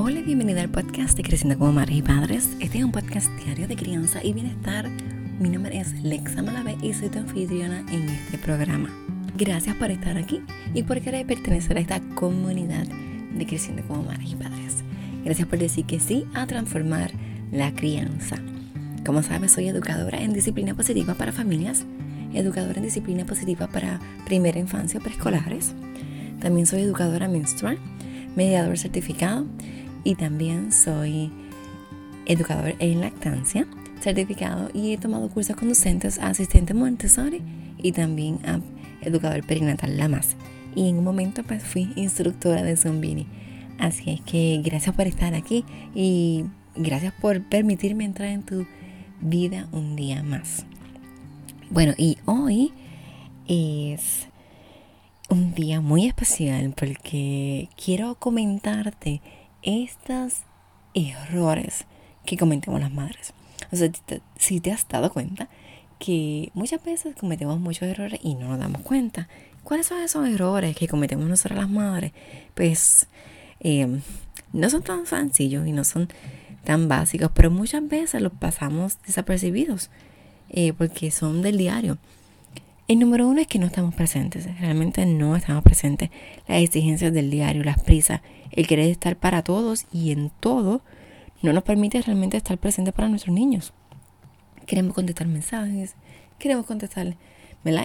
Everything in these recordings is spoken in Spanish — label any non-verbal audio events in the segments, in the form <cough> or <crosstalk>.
Hola y bienvenida al podcast de Creciendo como Madres y Padres. Este es un podcast diario de crianza y bienestar. Mi nombre es Lexa Malave y soy tu anfitriona en este programa. Gracias por estar aquí y por querer pertenecer a esta comunidad de Creciendo como Madres y Padres. Gracias por decir que sí a transformar la crianza. Como sabes, soy educadora en disciplina positiva para familias, educadora en disciplina positiva para primera infancia preescolares. También soy educadora menstrual, mediador certificado y también soy educador en lactancia certificado y he tomado cursos conducentes a asistente Montessori y también a educador perinatal Lamas. Y en un momento pues fui instructora de Zumbini. Así es que gracias por estar aquí y gracias por permitirme entrar en tu vida un día más. Bueno, y hoy es un día muy especial porque quiero comentarte estos errores que cometemos las madres. O sea, si te has dado cuenta que muchas veces cometemos muchos errores y no nos damos cuenta. ¿Cuáles son esos errores que cometemos nosotras las madres? Pues eh, no son tan sencillos y no son tan básicos, pero muchas veces los pasamos desapercibidos eh, porque son del diario. El número uno es que no estamos presentes, realmente no estamos presentes. Las exigencias del diario, las prisas, el querer estar para todos y en todo no nos permite realmente estar presentes para nuestros niños. Queremos contestar mensajes, queremos contestar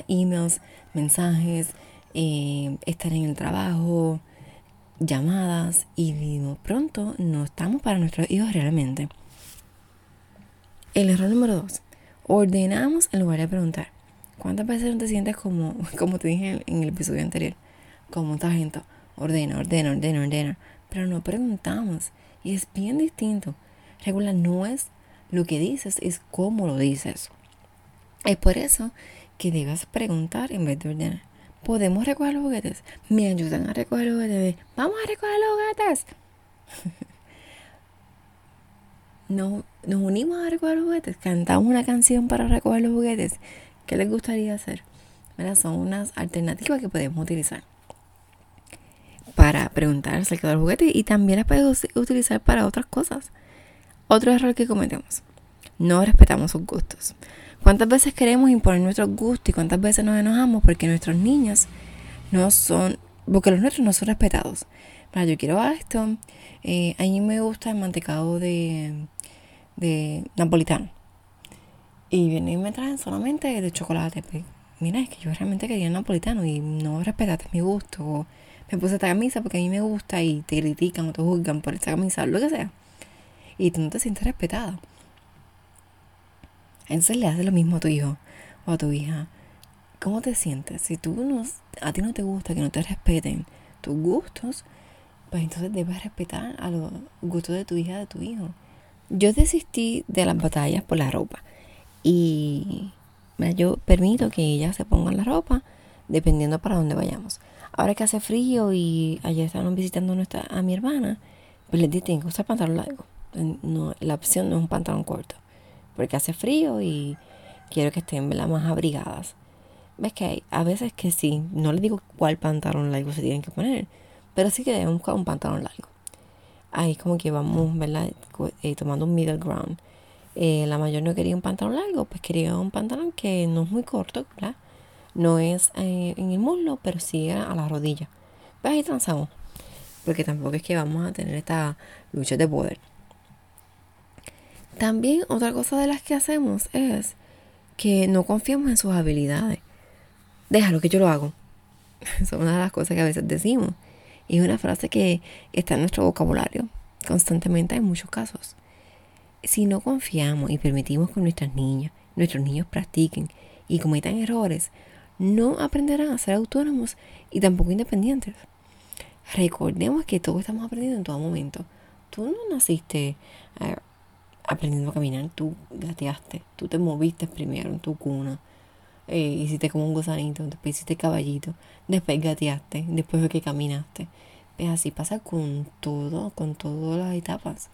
emails, mensajes, eh, estar en el trabajo, llamadas y de pronto no estamos para nuestros hijos realmente. El error número dos, ordenamos en lugar de preguntar. ¿Cuántas veces no te sientes como, <laughs> como te dije en el episodio anterior? Como un gente ordena, ordena, ordena, ordena. Pero no preguntamos. Y es bien distinto. Regular no es lo que dices, es cómo lo dices. Es por eso que debes preguntar en vez de ordenar. ¿Podemos recoger los juguetes? ¿Me ayudan a recoger los juguetes? ¡Vamos a recoger los juguetes! <laughs> nos, nos unimos a recoger los juguetes. Cantamos una canción para recoger los juguetes. ¿Qué les gustaría hacer? Son unas alternativas que podemos utilizar para preguntar acerca del juguete y también las podemos utilizar para otras cosas. Otro error que cometemos, no respetamos sus gustos. ¿Cuántas veces queremos imponer nuestros gustos y cuántas veces nos enojamos porque nuestros niños no son, porque los nuestros no son respetados? yo quiero esto, eh, a mí me gusta el mantecado de, de napolitano y vienen y me traen solamente de chocolate. Pues, mira, es que yo realmente quería napolitano y no respetaste mi gusto. O me puse esta camisa porque a mí me gusta y te critican o te juzgan por esta camisa, lo que sea. Y tú no te sientes respetada. Entonces le haces lo mismo a tu hijo o a tu hija. ¿Cómo te sientes? Si tú no, a ti no te gusta que no te respeten tus gustos, pues entonces debes respetar a los gustos de tu hija, de tu hijo. Yo desistí de las batallas por la ropa y yo permito que ellas se pongan la ropa dependiendo para dónde vayamos. Ahora que hace frío y ayer estaban visitando nuestra, a mi hermana, pues les dije, que usar pantalón largo. No, la opción no es un pantalón corto, porque hace frío y quiero que estén más abrigadas. Ves que hay a veces que sí, no les digo cuál pantalón largo se tienen que poner, pero sí que deben buscar un pantalón largo. Ahí como que vamos, ¿verdad? Eh, tomando un middle ground. Eh, la mayor no quería un pantalón largo, pues quería un pantalón que no es muy corto, ¿verdad? No es eh, en el muslo, pero sí a la rodilla. Pues ahí transamos. Porque tampoco es que vamos a tener esta lucha de poder. También otra cosa de las que hacemos es que no confiamos en sus habilidades. Déjalo que yo lo hago. <laughs> es una de las cosas que a veces decimos. Y es una frase que está en nuestro vocabulario constantemente en muchos casos si no confiamos y permitimos que nuestras niñas, nuestros niños practiquen y cometan errores, no aprenderán a ser autónomos y tampoco independientes. Recordemos que todos estamos aprendiendo en todo momento. Tú no naciste eh, aprendiendo a caminar, tú gateaste, tú te moviste primero en tu cuna, eh, hiciste como un gusanito, después hiciste caballito, después gateaste, después fue que caminaste. Pues así pasa con todo, con todas las etapas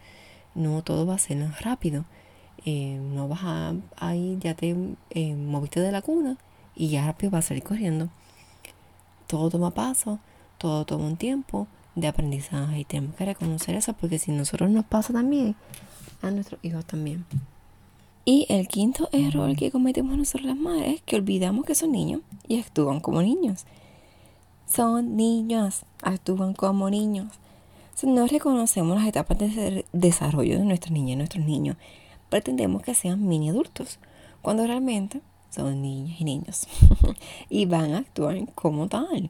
no todo va a ser rápido. Eh, no vas a, ahí, ya te eh, moviste de la cuna y ya rápido vas a salir corriendo. Todo toma paso, todo toma un tiempo de aprendizaje y tenemos que reconocer eso porque si nosotros nos pasa también, a nuestros hijos también. Y el quinto error que cometemos nosotros las madres es que olvidamos que son niños y actúan como niños. Son niños, actúan como niños. Si no reconocemos las etapas de desarrollo de nuestras niñas y nuestros niños, pretendemos que sean mini adultos, cuando realmente son niñas y niños <laughs> y van a actuar como tal.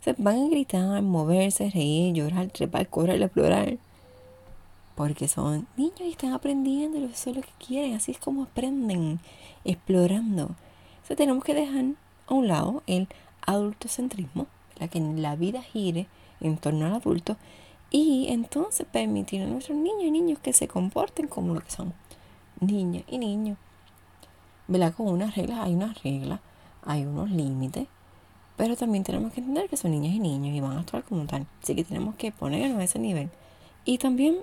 Se van a gritar, moverse, reír, llorar, trepar, correr, explorar. Porque son niños y están aprendiendo, eso es lo que quieren, así es como aprenden, explorando. Entonces tenemos que dejar a un lado el adultocentrismo, la que la vida gire en torno al adulto, y entonces permitir a nuestros niños y niños que se comporten como lo que son, niñas y niños. ¿verdad? Con unas reglas, hay unas reglas, hay unos límites, pero también tenemos que entender que son niñas y niños y van a actuar como tal. Así que tenemos que ponernos a ese nivel. Y también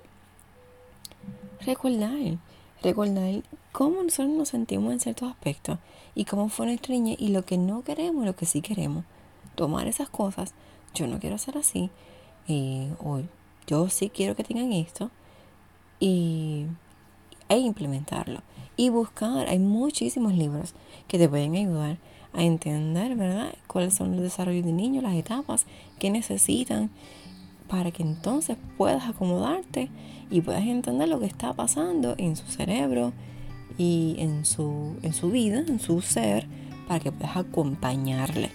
recordar, recordar cómo nosotros nos sentimos en ciertos aspectos y cómo fue nuestra niña y lo que no queremos y lo que sí queremos. Tomar esas cosas, yo no quiero ser así, eh, o yo sí quiero que tengan esto, y, e implementarlo y buscar. Hay muchísimos libros que te pueden ayudar a entender, ¿verdad? Cuáles son los desarrollos de niños, las etapas que necesitan para que entonces puedas acomodarte y puedas entender lo que está pasando en su cerebro y en su, en su vida, en su ser, para que puedas acompañarle.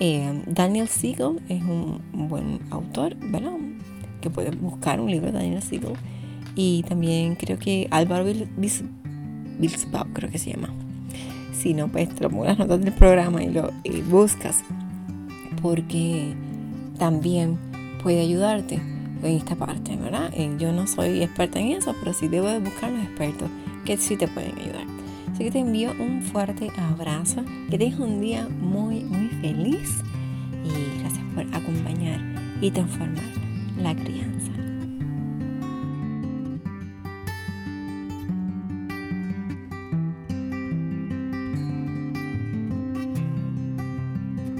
Eh, Daniel Siegel es un buen autor, ¿verdad? Que puedes buscar un libro de Daniel Siegel y también creo que Álvaro Bilsbao, creo que se llama. Si no, pues te lo pongo las notas del programa y lo buscas. Porque también puede ayudarte en esta parte, ¿verdad? Eh, yo no soy experta en eso, pero sí debo de buscar los expertos que sí te pueden ayudar. Así que te envío un fuerte abrazo, que tengas un día muy, muy feliz y gracias por acompañar y transformar la crianza.